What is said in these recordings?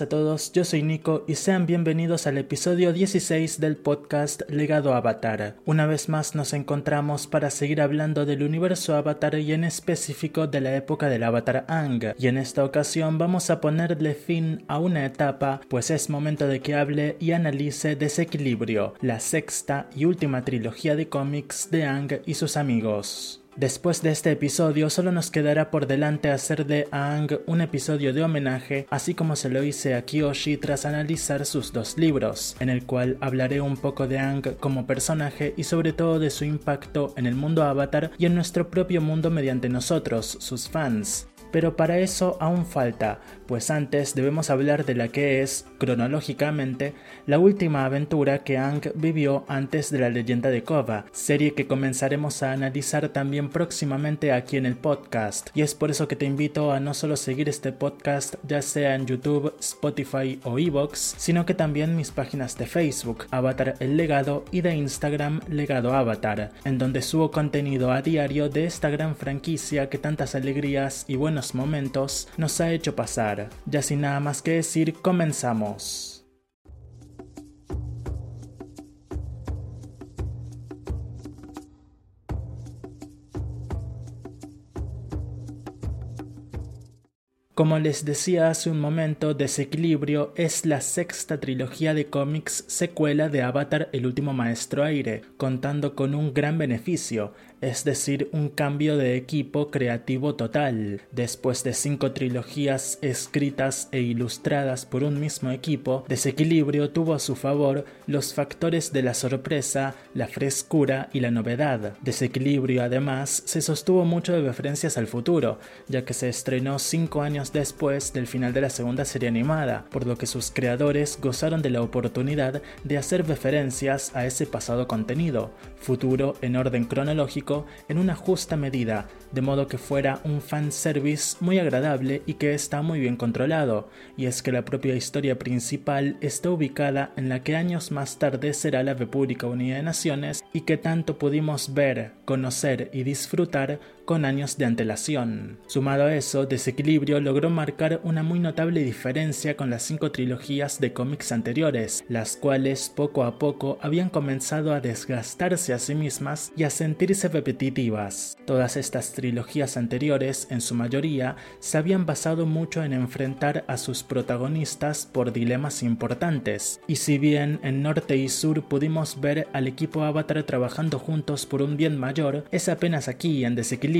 a todos, yo soy Nico y sean bienvenidos al episodio 16 del podcast Legado Avatar. Una vez más nos encontramos para seguir hablando del universo Avatar y en específico de la época del Avatar Ang. Y en esta ocasión vamos a ponerle fin a una etapa, pues es momento de que hable y analice Desequilibrio, la sexta y última trilogía de cómics de Ang y sus amigos. Después de este episodio solo nos quedará por delante hacer de Aang un episodio de homenaje, así como se lo hice a Kyoshi tras analizar sus dos libros, en el cual hablaré un poco de Aang como personaje y sobre todo de su impacto en el mundo Avatar y en nuestro propio mundo mediante nosotros, sus fans. Pero para eso aún falta, pues antes debemos hablar de la que es, cronológicamente, la última aventura que Ang vivió antes de la leyenda de Kova, serie que comenzaremos a analizar también próximamente aquí en el podcast. Y es por eso que te invito a no solo seguir este podcast ya sea en YouTube, Spotify o Evox, sino que también mis páginas de Facebook, Avatar El Legado, y de Instagram Legado Avatar, en donde subo contenido a diario de esta gran franquicia que tantas alegrías y buenos momentos nos ha hecho pasar. Ya sin nada más que decir, comenzamos. Como les decía hace un momento, Desequilibrio es la sexta trilogía de cómics secuela de Avatar El último maestro aire, contando con un gran beneficio, es decir, un cambio de equipo creativo total. Después de cinco trilogías escritas e ilustradas por un mismo equipo, Desequilibrio tuvo a su favor los factores de la sorpresa, la frescura y la novedad. Desequilibrio además se sostuvo mucho de referencias al futuro, ya que se estrenó cinco años después del final de la segunda serie animada, por lo que sus creadores gozaron de la oportunidad de hacer referencias a ese pasado contenido, futuro en orden cronológico en una justa medida, de modo que fuera un fanservice muy agradable y que está muy bien controlado, y es que la propia historia principal está ubicada en la que años más tarde será la República Unida de Naciones y que tanto pudimos ver, conocer y disfrutar con años de antelación. Sumado a eso, Desequilibrio logró marcar una muy notable diferencia con las cinco trilogías de cómics anteriores, las cuales poco a poco habían comenzado a desgastarse a sí mismas y a sentirse repetitivas. Todas estas trilogías anteriores, en su mayoría, se habían basado mucho en enfrentar a sus protagonistas por dilemas importantes, y si bien en Norte y Sur pudimos ver al equipo Avatar trabajando juntos por un bien mayor, es apenas aquí en Desequilibrio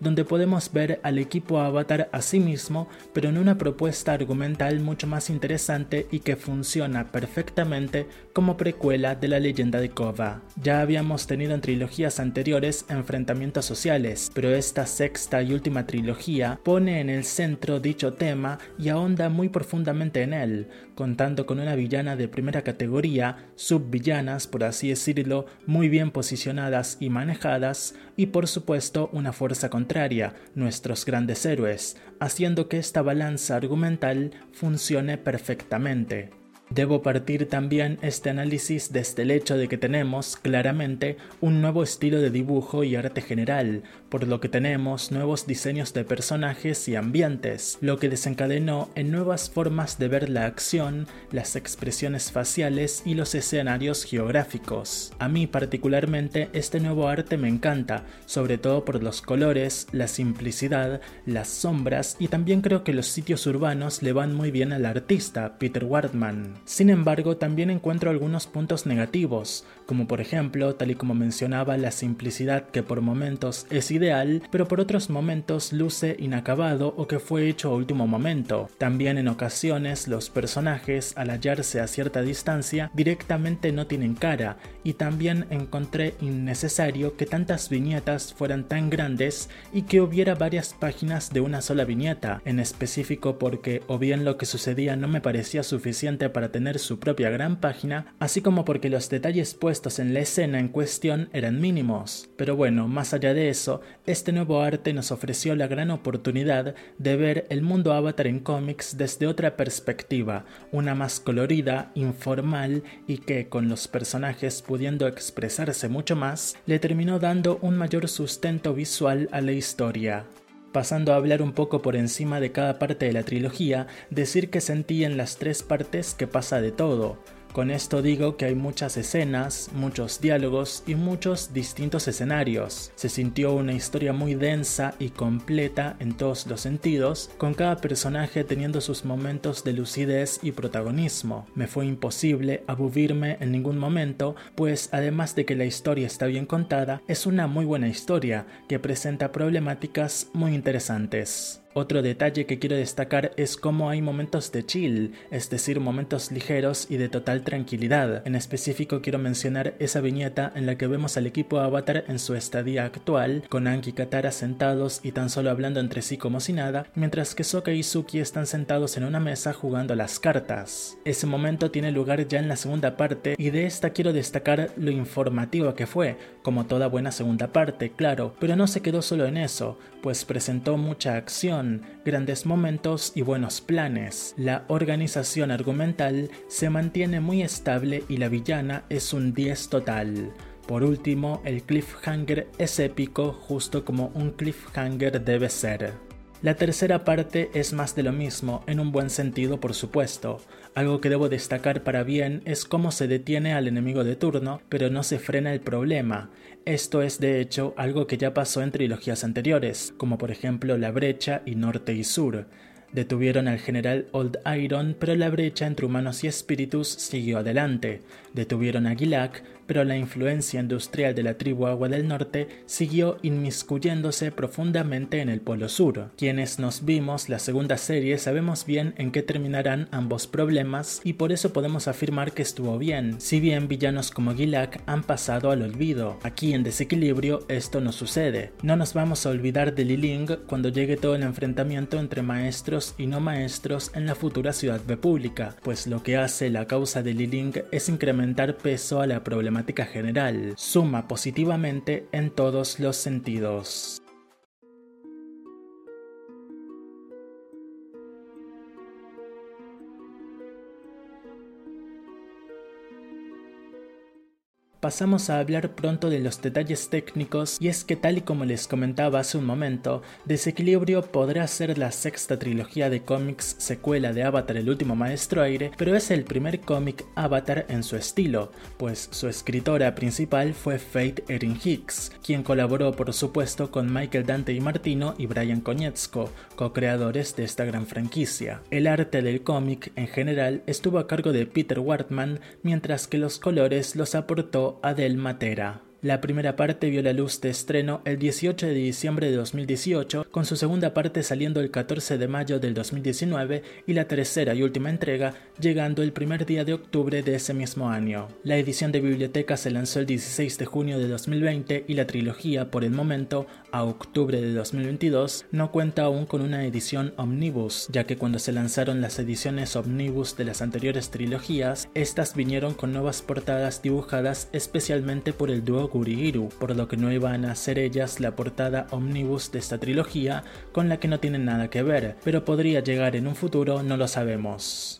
donde podemos ver al equipo Avatar a sí mismo, pero en una propuesta argumental mucho más interesante y que funciona perfectamente como precuela de la leyenda de Kova. Ya habíamos tenido en trilogías anteriores enfrentamientos sociales, pero esta sexta y última trilogía pone en el centro dicho tema y ahonda muy profundamente en él, contando con una villana de primera categoría, subvillanas por así decirlo, muy bien posicionadas y manejadas, y por supuesto una fuerza contraria, nuestros grandes héroes, haciendo que esta balanza argumental funcione perfectamente. Debo partir también este análisis desde el hecho de que tenemos, claramente, un nuevo estilo de dibujo y arte general, por lo que tenemos nuevos diseños de personajes y ambientes, lo que desencadenó en nuevas formas de ver la acción, las expresiones faciales y los escenarios geográficos. A mí particularmente este nuevo arte me encanta, sobre todo por los colores, la simplicidad, las sombras y también creo que los sitios urbanos le van muy bien al artista, Peter Wardman. Sin embargo, también encuentro algunos puntos negativos, como por ejemplo, tal y como mencionaba, la simplicidad que por momentos es ideal, pero por otros momentos luce inacabado o que fue hecho a último momento. También en ocasiones los personajes, al hallarse a cierta distancia, directamente no tienen cara, y también encontré innecesario que tantas viñetas fueran tan grandes y que hubiera varias páginas de una sola viñeta, en específico porque o bien lo que sucedía no me parecía suficiente para tener su propia gran página, así como porque los detalles puestos en la escena en cuestión eran mínimos. Pero bueno, más allá de eso, este nuevo arte nos ofreció la gran oportunidad de ver el mundo Avatar en cómics desde otra perspectiva, una más colorida, informal y que, con los personajes pudiendo expresarse mucho más, le terminó dando un mayor sustento visual a la historia. Pasando a hablar un poco por encima de cada parte de la trilogía, decir que sentí en las tres partes que pasa de todo, con esto digo que hay muchas escenas, muchos diálogos y muchos distintos escenarios. Se sintió una historia muy densa y completa en todos los sentidos, con cada personaje teniendo sus momentos de lucidez y protagonismo. Me fue imposible aburrirme en ningún momento, pues además de que la historia está bien contada, es una muy buena historia que presenta problemáticas muy interesantes. Otro detalle que quiero destacar es cómo hay momentos de chill, es decir, momentos ligeros y de total tranquilidad. En específico quiero mencionar esa viñeta en la que vemos al equipo Avatar en su estadía actual, con Anki y Katara sentados y tan solo hablando entre sí como si nada, mientras que Sokka y Suki están sentados en una mesa jugando las cartas. Ese momento tiene lugar ya en la segunda parte y de esta quiero destacar lo informativa que fue, como toda buena segunda parte, claro, pero no se quedó solo en eso, pues presentó mucha acción, grandes momentos y buenos planes. La organización argumental se mantiene muy estable y la villana es un 10 total. Por último, el cliffhanger es épico justo como un cliffhanger debe ser. La tercera parte es más de lo mismo, en un buen sentido por supuesto. Algo que debo destacar para bien es cómo se detiene al enemigo de turno, pero no se frena el problema. Esto es de hecho algo que ya pasó en trilogías anteriores, como por ejemplo La Brecha y Norte y Sur. Detuvieron al general Old Iron, pero la brecha entre humanos y espíritus siguió adelante. Detuvieron a Gilak, pero la influencia industrial de la tribu Agua del Norte siguió inmiscuyéndose profundamente en el Polo Sur. Quienes nos vimos la segunda serie sabemos bien en qué terminarán ambos problemas y por eso podemos afirmar que estuvo bien, si bien villanos como Gilak han pasado al olvido. Aquí en Desequilibrio esto no sucede. No nos vamos a olvidar de Liling cuando llegue todo el enfrentamiento entre maestros y no maestros en la futura ciudad república, pues lo que hace la causa de Liling es incrementar peso a la problemática general, suma positivamente en todos los sentidos. Pasamos a hablar pronto de los detalles técnicos y es que tal y como les comentaba hace un momento, Desequilibrio podrá ser la sexta trilogía de cómics secuela de Avatar el último maestro aire, pero es el primer cómic Avatar en su estilo, pues su escritora principal fue Faith Erin Hicks, quien colaboró por supuesto con Michael Dante y Martino y Brian Konietzko, co-creadores de esta gran franquicia. El arte del cómic en general estuvo a cargo de Peter Wartman, mientras que los colores los aportó Adel Matera. La primera parte vio la luz de estreno el 18 de diciembre de 2018, con su segunda parte saliendo el 14 de mayo del 2019 y la tercera y última entrega llegando el primer día de octubre de ese mismo año. La edición de biblioteca se lanzó el 16 de junio de 2020 y la trilogía, por el momento, a octubre de 2022, no cuenta aún con una edición omnibus, ya que cuando se lanzaron las ediciones omnibus de las anteriores trilogías, estas vinieron con nuevas portadas dibujadas especialmente por el dúo Gurigiru, por lo que no iban a ser ellas la portada omnibus de esta trilogía, con la que no tienen nada que ver, pero podría llegar en un futuro, no lo sabemos.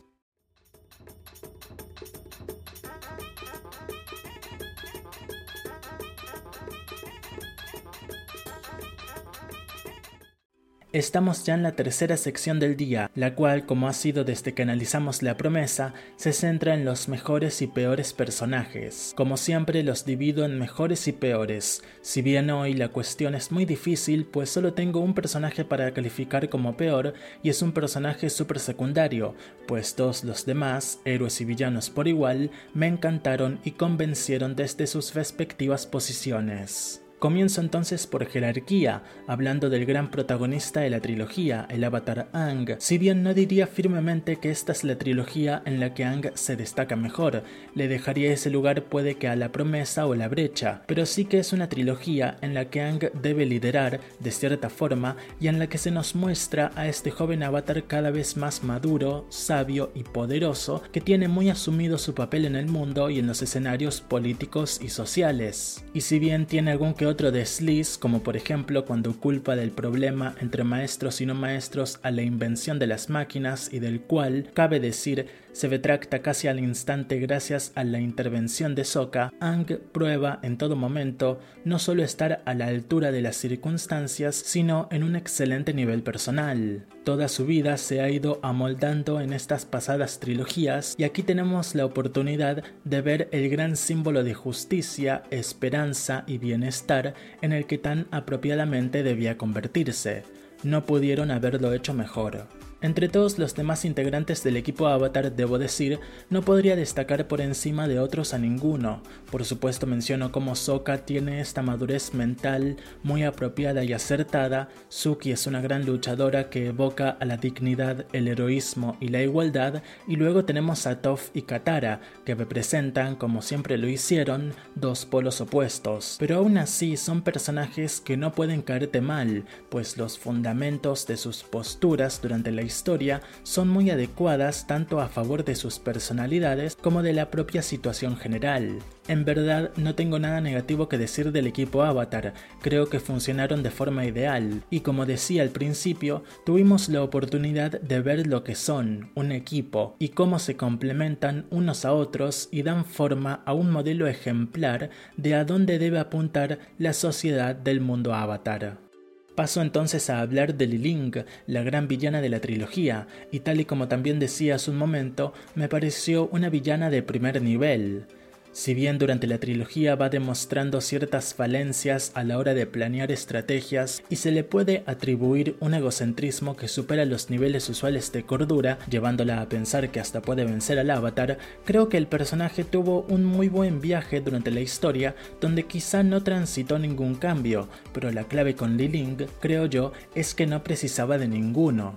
Estamos ya en la tercera sección del día, la cual, como ha sido desde que analizamos la promesa, se centra en los mejores y peores personajes. Como siempre los divido en mejores y peores, si bien hoy la cuestión es muy difícil, pues solo tengo un personaje para calificar como peor y es un personaje super secundario, pues todos los demás, héroes y villanos por igual, me encantaron y convencieron desde sus respectivas posiciones. Comienzo entonces por jerarquía, hablando del gran protagonista de la trilogía, el avatar Ang. Si bien no diría firmemente que esta es la trilogía en la que Ang se destaca mejor, le dejaría ese lugar puede que a la promesa o la brecha, pero sí que es una trilogía en la que Ang debe liderar de cierta forma y en la que se nos muestra a este joven avatar cada vez más maduro, sabio y poderoso que tiene muy asumido su papel en el mundo y en los escenarios políticos y sociales. Y si bien tiene algún que otro desliz, como por ejemplo cuando culpa del problema entre maestros y no maestros a la invención de las máquinas y del cual, cabe decir, se retracta casi al instante gracias a la intervención de Sokka, Ang prueba en todo momento no solo estar a la altura de las circunstancias, sino en un excelente nivel personal. Toda su vida se ha ido amoldando en estas pasadas trilogías y aquí tenemos la oportunidad de ver el gran símbolo de justicia, esperanza y bienestar en el que tan apropiadamente debía convertirse. No pudieron haberlo hecho mejor. Entre todos los demás integrantes del equipo Avatar, debo decir, no podría destacar por encima de otros a ninguno. Por supuesto menciono cómo Sokka tiene esta madurez mental muy apropiada y acertada, Suki es una gran luchadora que evoca a la dignidad, el heroísmo y la igualdad, y luego tenemos a Toph y Katara, que representan, como siempre lo hicieron, dos polos opuestos. Pero aún así son personajes que no pueden caerte mal, pues los fundamentos de sus posturas durante la historia son muy adecuadas tanto a favor de sus personalidades como de la propia situación general. En verdad no tengo nada negativo que decir del equipo Avatar, creo que funcionaron de forma ideal, y como decía al principio, tuvimos la oportunidad de ver lo que son, un equipo, y cómo se complementan unos a otros y dan forma a un modelo ejemplar de a dónde debe apuntar la sociedad del mundo Avatar. Paso entonces a hablar de Liling, la gran villana de la trilogía, y tal y como también decía hace un momento, me pareció una villana de primer nivel. Si bien durante la trilogía va demostrando ciertas falencias a la hora de planear estrategias y se le puede atribuir un egocentrismo que supera los niveles usuales de cordura, llevándola a pensar que hasta puede vencer al avatar, creo que el personaje tuvo un muy buen viaje durante la historia donde quizá no transitó ningún cambio, pero la clave con Li Ling, creo yo, es que no precisaba de ninguno.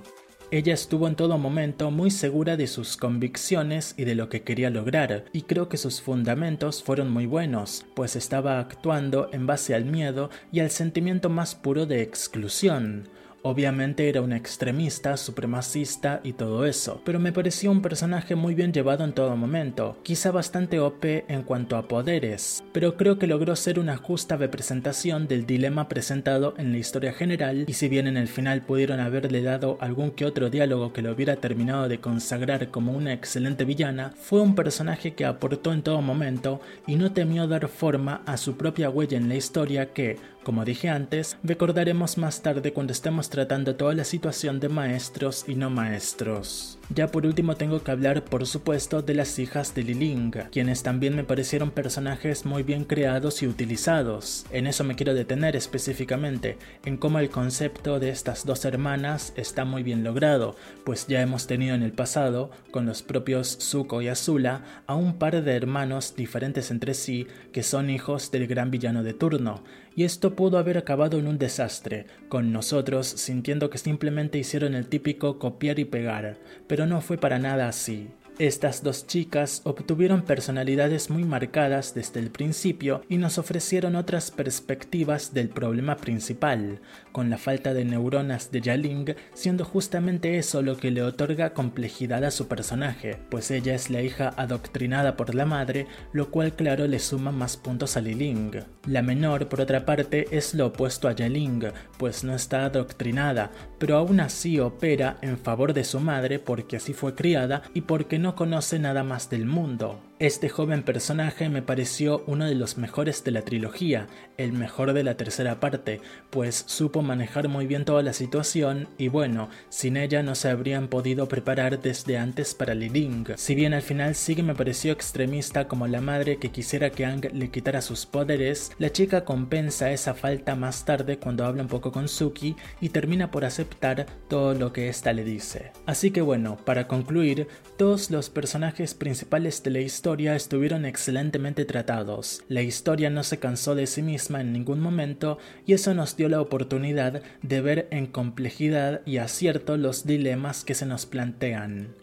Ella estuvo en todo momento muy segura de sus convicciones y de lo que quería lograr, y creo que sus fundamentos fueron muy buenos, pues estaba actuando en base al miedo y al sentimiento más puro de exclusión. Obviamente era un extremista, supremacista y todo eso, pero me pareció un personaje muy bien llevado en todo momento, quizá bastante OP en cuanto a poderes, pero creo que logró ser una justa representación del dilema presentado en la historia general y si bien en el final pudieron haberle dado algún que otro diálogo que lo hubiera terminado de consagrar como una excelente villana, fue un personaje que aportó en todo momento y no temió dar forma a su propia huella en la historia que, como dije antes, recordaremos más tarde cuando estemos tratando toda la situación de maestros y no maestros. Ya por último tengo que hablar por supuesto de las hijas de Liling, quienes también me parecieron personajes muy bien creados y utilizados. En eso me quiero detener específicamente, en cómo el concepto de estas dos hermanas está muy bien logrado, pues ya hemos tenido en el pasado, con los propios Zuko y Azula, a un par de hermanos diferentes entre sí que son hijos del gran villano de turno, y esto pudo haber acabado en un desastre, con nosotros sintiendo que simplemente hicieron el típico copiar y pegar, pero no fue para nada así. Estas dos chicas obtuvieron personalidades muy marcadas desde el principio y nos ofrecieron otras perspectivas del problema principal, con la falta de neuronas de Yaling siendo justamente eso lo que le otorga complejidad a su personaje, pues ella es la hija adoctrinada por la madre, lo cual claro le suma más puntos a Liling. La menor, por otra parte, es lo opuesto a Yaling, pues no está adoctrinada, pero aún así opera en favor de su madre porque así fue criada y porque no conoce nada más del mundo. Este joven personaje me pareció uno de los mejores de la trilogía, el mejor de la tercera parte, pues supo manejar muy bien toda la situación y bueno, sin ella no se habrían podido preparar desde antes para Liling. Si bien al final sí que me pareció extremista como la madre que quisiera que Ang le quitara sus poderes, la chica compensa esa falta más tarde cuando habla un poco con Suki y termina por aceptar todo lo que ésta le dice. Así que bueno, para concluir, todos los personajes principales de la historia estuvieron excelentemente tratados. La historia no se cansó de sí misma en ningún momento y eso nos dio la oportunidad de ver en complejidad y acierto los dilemas que se nos plantean.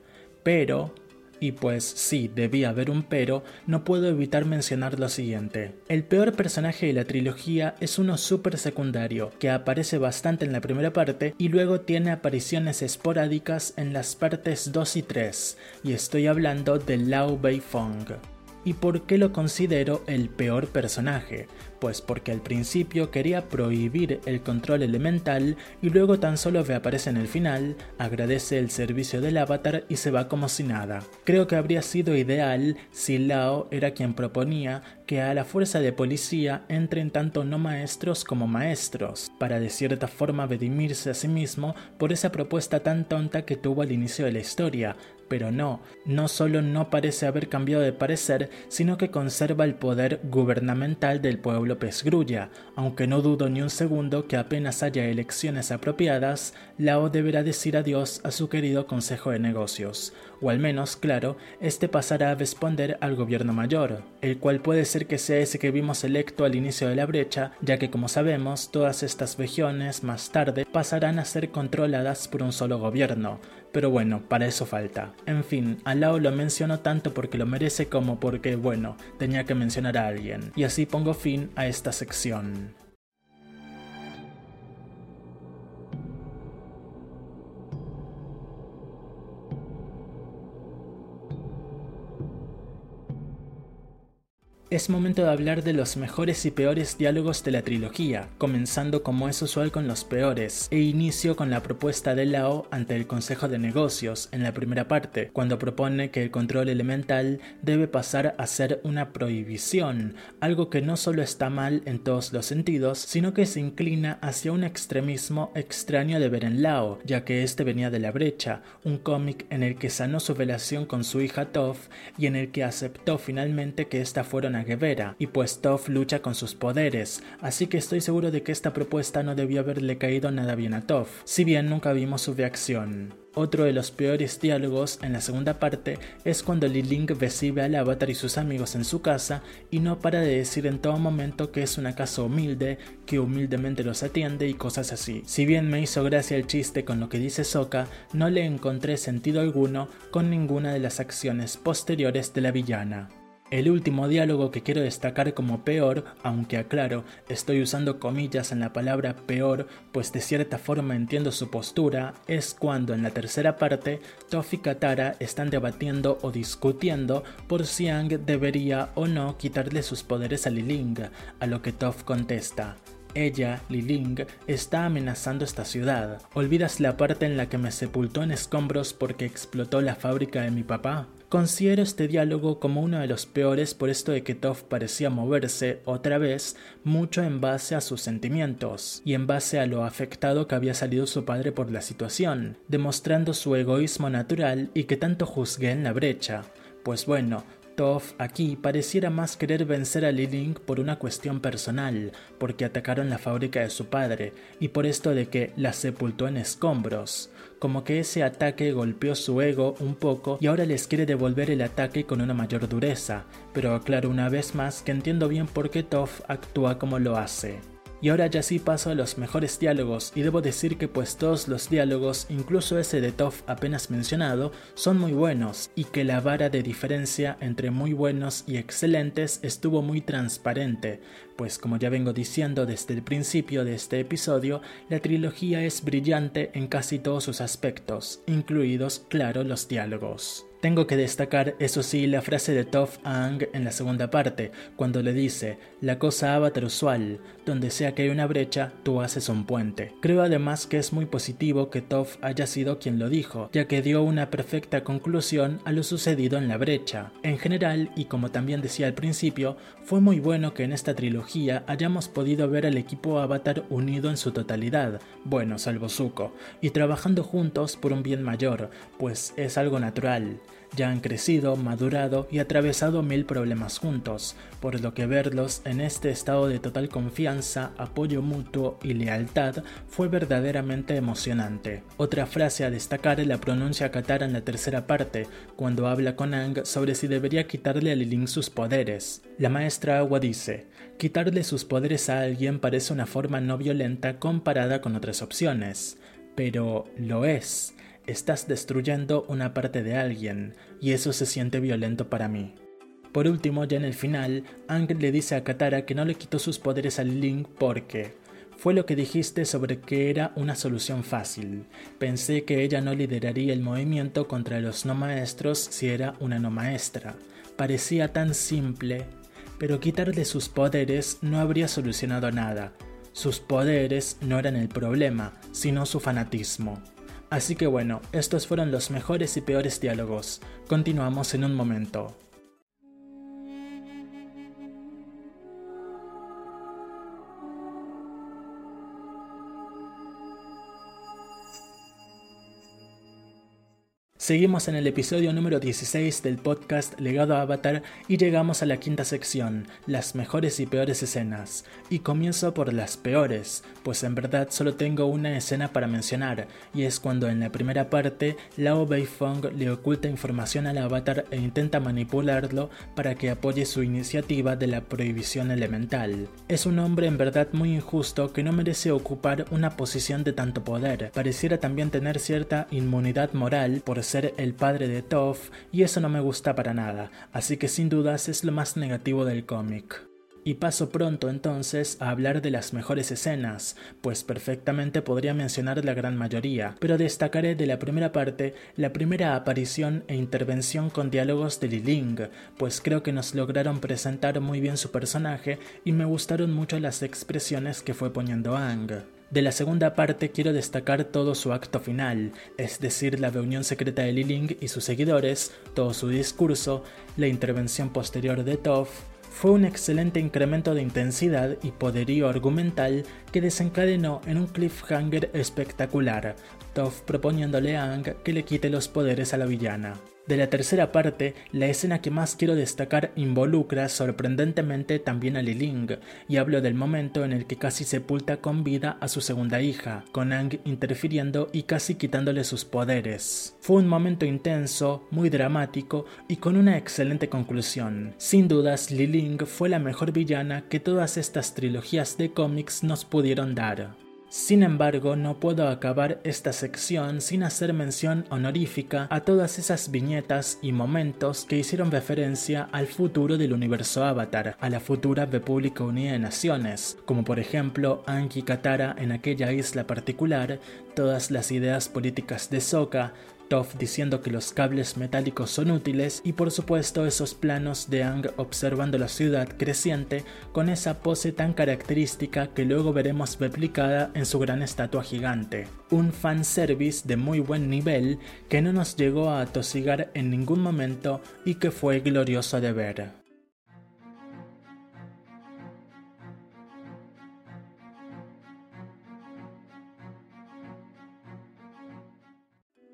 Pero, y pues sí, debía haber un pero, no puedo evitar mencionar lo siguiente. El peor personaje de la trilogía es uno súper secundario, que aparece bastante en la primera parte y luego tiene apariciones esporádicas en las partes 2 y 3, y estoy hablando de Lao Beifong. ¿Y por qué lo considero el peor personaje? Pues porque al principio quería prohibir el control elemental y luego tan solo reaparece en el final, agradece el servicio del avatar y se va como si nada. Creo que habría sido ideal si Lao era quien proponía que a la fuerza de policía entren tanto no maestros como maestros, para de cierta forma redimirse a sí mismo por esa propuesta tan tonta que tuvo al inicio de la historia, pero no, no solo no parece haber cambiado de parecer, sino que conserva el poder gubernamental del pueblo pesgrulla, aunque no dudo ni un segundo que apenas haya elecciones apropiadas, Lao deberá decir adiós a su querido Consejo de Negocios, o al menos, claro, este pasará a responder al gobierno mayor, el cual puede ser que sea ese que vimos electo al inicio de la brecha, ya que como sabemos, todas estas regiones más tarde pasarán a ser controladas por un solo gobierno, pero bueno, para eso falta. En fin, al Lao lo menciono tanto porque lo merece como porque, bueno, tenía que mencionar a alguien. Y así pongo fin a esta sección. Es momento de hablar de los mejores y peores diálogos de la trilogía, comenzando como es usual con los peores, e inicio con la propuesta de Lao ante el Consejo de Negocios en la primera parte, cuando propone que el control elemental debe pasar a ser una prohibición, algo que no solo está mal en todos los sentidos, sino que se inclina hacia un extremismo extraño de ver en Lao, ya que este venía de La Brecha, un cómic en el que sanó su relación con su hija Toph y en el que aceptó finalmente que esta fuera Guevara, y pues Toph lucha con sus poderes, así que estoy seguro de que esta propuesta no debió haberle caído nada bien a Toph, si bien nunca vimos su reacción. Otro de los peores diálogos en la segunda parte es cuando Li Ling recibe al avatar y sus amigos en su casa y no para de decir en todo momento que es una casa humilde, que humildemente los atiende y cosas así. Si bien me hizo gracia el chiste con lo que dice Sokka, no le encontré sentido alguno con ninguna de las acciones posteriores de la villana. El último diálogo que quiero destacar como peor, aunque aclaro, estoy usando comillas en la palabra peor, pues de cierta forma entiendo su postura, es cuando en la tercera parte Toph y Katara están debatiendo o discutiendo por si Ang debería o no quitarle sus poderes a Liling, a lo que Toph contesta. Ella, Liling, está amenazando esta ciudad. ¿Olvidas la parte en la que me sepultó en escombros porque explotó la fábrica de mi papá? Considero este diálogo como uno de los peores por esto de que Toph parecía moverse, otra vez, mucho en base a sus sentimientos, y en base a lo afectado que había salido su padre por la situación, demostrando su egoísmo natural y que tanto juzgué en la brecha. Pues bueno, Toph aquí pareciera más querer vencer a Liling por una cuestión personal, porque atacaron la fábrica de su padre, y por esto de que la sepultó en escombros como que ese ataque golpeó su ego un poco y ahora les quiere devolver el ataque con una mayor dureza, pero aclaro una vez más que entiendo bien por qué Toph actúa como lo hace. Y ahora ya sí paso a los mejores diálogos y debo decir que pues todos los diálogos, incluso ese de Toph apenas mencionado, son muy buenos y que la vara de diferencia entre muy buenos y excelentes estuvo muy transparente, pues como ya vengo diciendo desde el principio de este episodio, la trilogía es brillante en casi todos sus aspectos, incluidos, claro, los diálogos. Tengo que destacar, eso sí, la frase de Toph Ang en la segunda parte, cuando le dice, la cosa avatar usual, donde sea que hay una brecha, tú haces un puente. Creo además que es muy positivo que Toph haya sido quien lo dijo, ya que dio una perfecta conclusión a lo sucedido en la brecha. En general, y como también decía al principio, fue muy bueno que en esta trilogía hayamos podido ver al equipo Avatar unido en su totalidad, bueno, salvo Zuko, y trabajando juntos por un bien mayor, pues es algo natural. Ya han crecido, madurado y atravesado mil problemas juntos, por lo que verlos en este estado de total confianza, apoyo mutuo y lealtad fue verdaderamente emocionante. Otra frase a destacar la pronuncia Katara en la tercera parte, cuando habla con Ang sobre si debería quitarle a Lilin sus poderes. La maestra Agua dice, quitarle sus poderes a alguien parece una forma no violenta comparada con otras opciones, pero lo es estás destruyendo una parte de alguien, y eso se siente violento para mí. Por último, ya en el final, Ang le dice a Katara que no le quitó sus poderes al Link porque fue lo que dijiste sobre que era una solución fácil. Pensé que ella no lideraría el movimiento contra los no maestros si era una no maestra. parecía tan simple, pero quitarle sus poderes no habría solucionado nada. Sus poderes no eran el problema, sino su fanatismo. Así que bueno, estos fueron los mejores y peores diálogos. Continuamos en un momento. Seguimos en el episodio número 16 del podcast Legado Avatar y llegamos a la quinta sección, las mejores y peores escenas. Y comienzo por las peores, pues en verdad solo tengo una escena para mencionar, y es cuando en la primera parte Lao Beifong le oculta información al avatar e intenta manipularlo para que apoye su iniciativa de la prohibición elemental. Es un hombre en verdad muy injusto que no merece ocupar una posición de tanto poder, pareciera también tener cierta inmunidad moral por ser el padre de Toph y eso no me gusta para nada, así que sin dudas es lo más negativo del cómic. Y paso pronto entonces a hablar de las mejores escenas, pues perfectamente podría mencionar la gran mayoría, pero destacaré de la primera parte la primera aparición e intervención con diálogos de Liling, pues creo que nos lograron presentar muy bien su personaje y me gustaron mucho las expresiones que fue poniendo Ang. De la segunda parte quiero destacar todo su acto final, es decir, la reunión secreta de Liling y sus seguidores, todo su discurso, la intervención posterior de Toph, fue un excelente incremento de intensidad y poderío argumental que desencadenó en un cliffhanger espectacular, Toph proponiéndole a Ang que le quite los poderes a la villana. De la tercera parte, la escena que más quiero destacar involucra sorprendentemente también a Liling, y hablo del momento en el que casi sepulta con vida a su segunda hija, con Ang interfiriendo y casi quitándole sus poderes. Fue un momento intenso, muy dramático y con una excelente conclusión. Sin dudas, Liling fue la mejor villana que todas estas trilogías de cómics nos pudieron dar. Sin embargo, no puedo acabar esta sección sin hacer mención honorífica a todas esas viñetas y momentos que hicieron referencia al futuro del universo Avatar, a la futura República Unida de Naciones, como por ejemplo Anki Katara en aquella isla particular, todas las ideas políticas de Sokka, Diciendo que los cables metálicos son útiles y por supuesto esos planos de Ang observando la ciudad creciente con esa pose tan característica que luego veremos replicada en su gran estatua gigante. Un fanservice de muy buen nivel que no nos llegó a atosigar en ningún momento y que fue glorioso de ver.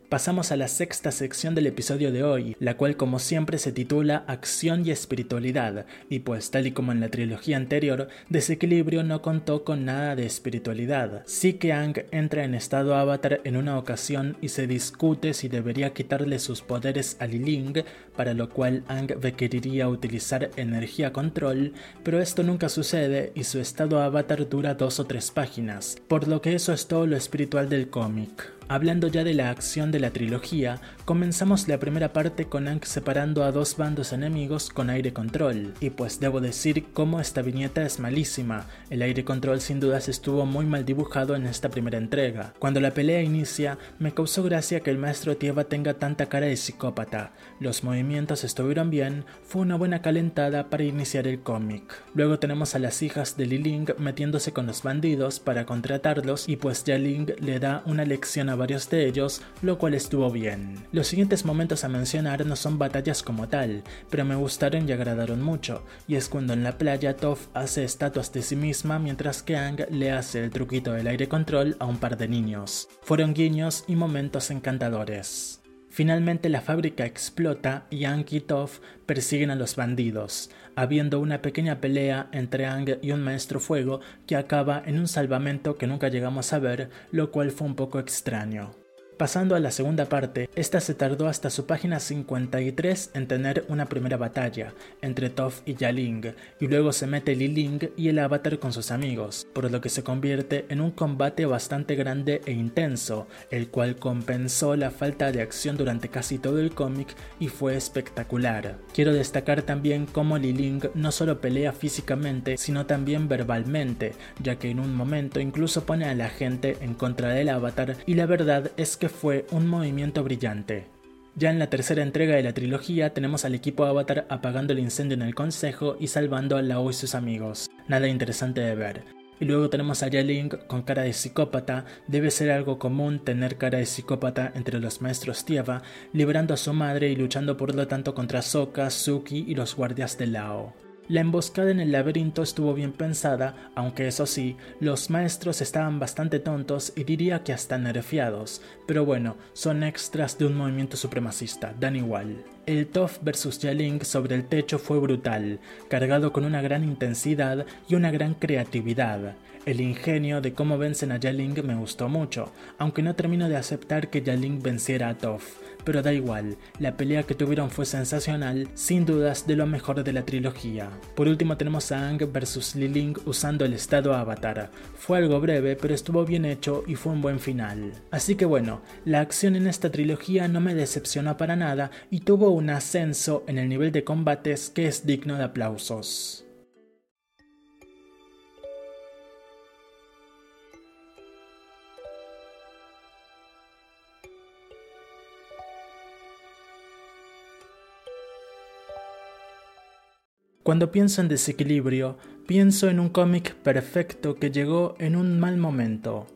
Pasamos a la sexta sección del episodio de hoy, la cual como siempre se titula Acción y Espiritualidad, y pues tal y como en la trilogía anterior, Desequilibrio no contó con nada de espiritualidad. Sí que Ang entra en estado avatar en una ocasión y se discute si debería quitarle sus poderes a Liling, para lo cual Ang requeriría utilizar energía control, pero esto nunca sucede y su estado avatar dura dos o tres páginas, por lo que eso es todo lo espiritual del cómic. Hablando ya de la acción de la trilogía, comenzamos la primera parte con Ankh separando a dos bandos enemigos con aire control, y pues debo decir cómo esta viñeta es malísima, el aire control sin dudas estuvo muy mal dibujado en esta primera entrega. Cuando la pelea inicia, me causó gracia que el maestro Tieva tenga tanta cara de psicópata, los movimientos estuvieron bien, fue una buena calentada para iniciar el cómic. Luego tenemos a las hijas de Liling metiéndose con los bandidos para contratarlos y pues ya Ling le da una lección a varios de ellos, lo cual estuvo bien. Los siguientes momentos a mencionar no son batallas como tal, pero me gustaron y agradaron mucho, y es cuando en la playa Toph hace estatuas de sí misma mientras que Ang le hace el truquito del aire control a un par de niños. Fueron guiños y momentos encantadores. Finalmente la fábrica explota y Ang y Toph persiguen a los bandidos, habiendo una pequeña pelea entre Ang y un maestro fuego que acaba en un salvamento que nunca llegamos a ver, lo cual fue un poco extraño. Pasando a la segunda parte, esta se tardó hasta su página 53 en tener una primera batalla entre Toph y Yaling, y luego se mete Liling y el avatar con sus amigos, por lo que se convierte en un combate bastante grande e intenso, el cual compensó la falta de acción durante casi todo el cómic y fue espectacular. Quiero destacar también cómo Liling no solo pelea físicamente, sino también verbalmente, ya que en un momento incluso pone a la gente en contra del avatar y la verdad es que fue un movimiento brillante. Ya en la tercera entrega de la trilogía tenemos al equipo Avatar apagando el incendio en el consejo y salvando a Lao y sus amigos. Nada interesante de ver. Y luego tenemos a Yeling con cara de psicópata. Debe ser algo común tener cara de psicópata entre los maestros Tieva, liberando a su madre y luchando por lo tanto contra Sokka, Suki y los guardias de Lao. La emboscada en el laberinto estuvo bien pensada, aunque eso sí, los maestros estaban bastante tontos y diría que hasta nerfeados, pero bueno, son extras de un movimiento supremacista, dan igual. El Toph vs Yaling sobre el techo fue brutal, cargado con una gran intensidad y una gran creatividad. El ingenio de cómo vencen a Yaling me gustó mucho, aunque no termino de aceptar que Yaling venciera a Toph pero da igual, la pelea que tuvieron fue sensacional, sin dudas de lo mejor de la trilogía. Por último tenemos a Ang vs Liling usando el estado Avatar. Fue algo breve, pero estuvo bien hecho y fue un buen final. Así que bueno, la acción en esta trilogía no me decepcionó para nada y tuvo un ascenso en el nivel de combates que es digno de aplausos. Cuando pienso en desequilibrio, pienso en un cómic perfecto que llegó en un mal momento.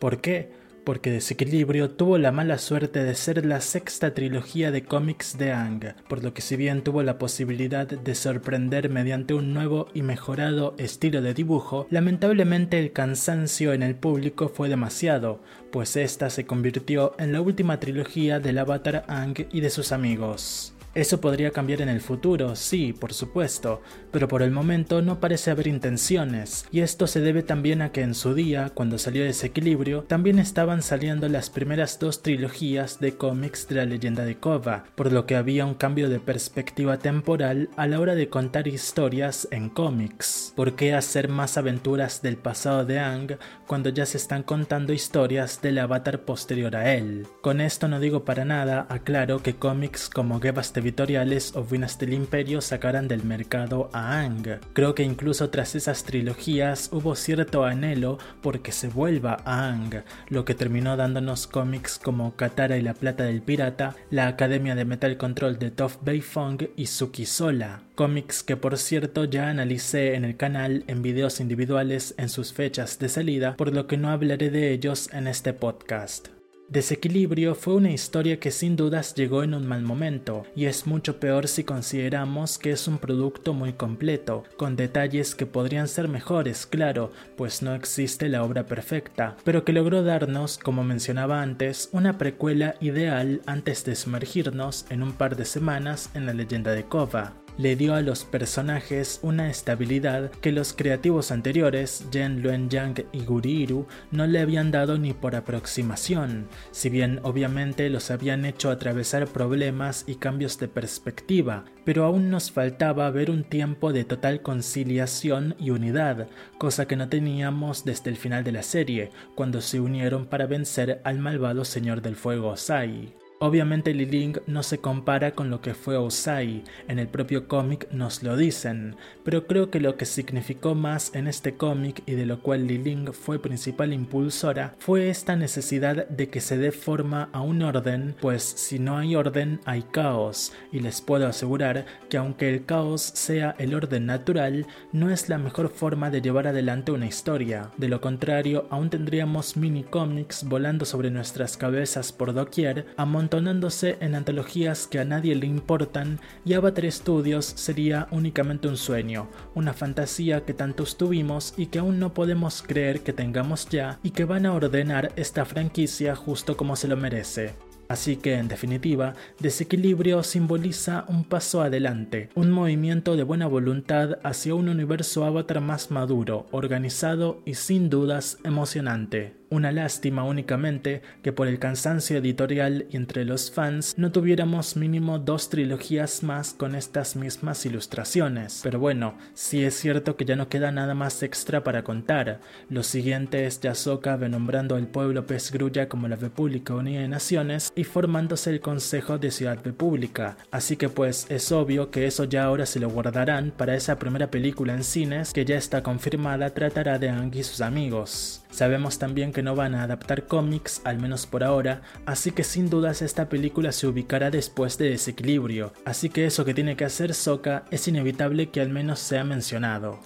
¿Por qué? Porque Desequilibrio tuvo la mala suerte de ser la sexta trilogía de cómics de Ang, por lo que si bien tuvo la posibilidad de sorprender mediante un nuevo y mejorado estilo de dibujo, lamentablemente el cansancio en el público fue demasiado, pues esta se convirtió en la última trilogía del Avatar Ang y de sus amigos. Eso podría cambiar en el futuro, sí, por supuesto, pero por el momento no parece haber intenciones, y esto se debe también a que en su día, cuando salió Desequilibrio, también estaban saliendo las primeras dos trilogías de cómics de la leyenda de Kova, por lo que había un cambio de perspectiva temporal a la hora de contar historias en cómics. ¿Por qué hacer más aventuras del pasado de Ang cuando ya se están contando historias del avatar posterior a él? Con esto no digo para nada, aclaro que cómics como Gebas editoriales o Winas del Imperio sacaran del mercado a Ang. Creo que incluso tras esas trilogías hubo cierto anhelo porque se vuelva a Ang, lo que terminó dándonos cómics como Katara y la Plata del Pirata, la Academia de Metal Control de Toph Beifong y Suki Sola. Cómics que por cierto ya analicé en el canal en videos individuales en sus fechas de salida, por lo que no hablaré de ellos en este podcast. Desequilibrio fue una historia que sin dudas llegó en un mal momento, y es mucho peor si consideramos que es un producto muy completo, con detalles que podrían ser mejores, claro, pues no existe la obra perfecta, pero que logró darnos, como mencionaba antes, una precuela ideal antes de sumergirnos en un par de semanas en la leyenda de Kova le dio a los personajes una estabilidad que los creativos anteriores, Jen Luen Yang y Guriru, no le habían dado ni por aproximación, si bien obviamente los habían hecho atravesar problemas y cambios de perspectiva, pero aún nos faltaba ver un tiempo de total conciliación y unidad, cosa que no teníamos desde el final de la serie, cuando se unieron para vencer al malvado Señor del Fuego Sai. Obviamente Liling no se compara con lo que fue Osai, en el propio cómic nos lo dicen, pero creo que lo que significó más en este cómic y de lo cual Liling fue principal impulsora fue esta necesidad de que se dé forma a un orden, pues si no hay orden hay caos, y les puedo asegurar que aunque el caos sea el orden natural, no es la mejor forma de llevar adelante una historia, de lo contrario aún tendríamos mini cómics volando sobre nuestras cabezas por doquier, a amontonándose en antologías que a nadie le importan y Avatar Studios sería únicamente un sueño, una fantasía que tantos tuvimos y que aún no podemos creer que tengamos ya y que van a ordenar esta franquicia justo como se lo merece. Así que, en definitiva, desequilibrio simboliza un paso adelante, un movimiento de buena voluntad hacia un universo avatar más maduro, organizado y sin dudas emocionante. Una lástima únicamente que por el cansancio editorial y entre los fans no tuviéramos mínimo dos trilogías más con estas mismas ilustraciones. Pero bueno, sí es cierto que ya no queda nada más extra para contar. Lo siguiente es Yasoka renombrando el pueblo pez grulla como la República Unida de Naciones y formándose el Consejo de Ciudad República. Así que pues es obvio que eso ya ahora se lo guardarán para esa primera película en cines que ya está confirmada tratará de Ang y sus amigos. Sabemos también que no van a adaptar cómics, al menos por ahora, así que sin dudas esta película se ubicará después de Desequilibrio, así que eso que tiene que hacer Soka es inevitable que al menos sea mencionado.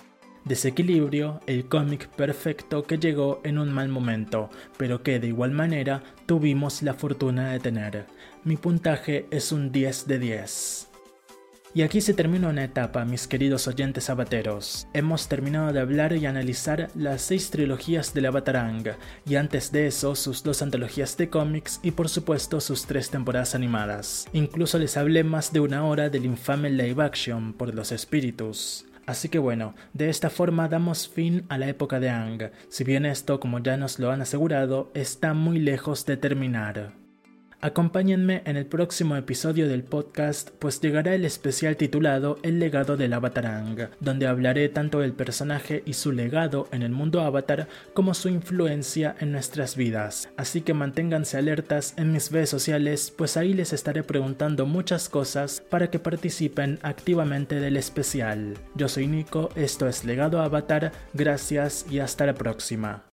Desequilibrio, el cómic perfecto que llegó en un mal momento, pero que de igual manera tuvimos la fortuna de tener. Mi puntaje es un 10 de 10. Y aquí se termina una etapa, mis queridos oyentes abateros. Hemos terminado de hablar y analizar las seis trilogías del Avatarang, y antes de eso sus dos antologías de cómics y por supuesto sus tres temporadas animadas. Incluso les hablé más de una hora del infame live action por los espíritus. Así que bueno, de esta forma damos fin a la época de Ang, si bien esto, como ya nos lo han asegurado, está muy lejos de terminar. Acompáñenme en el próximo episodio del podcast, pues llegará el especial titulado El legado del Avatarang, donde hablaré tanto del personaje y su legado en el mundo Avatar como su influencia en nuestras vidas. Así que manténganse alertas en mis redes sociales, pues ahí les estaré preguntando muchas cosas para que participen activamente del especial. Yo soy Nico, esto es Legado Avatar, gracias y hasta la próxima.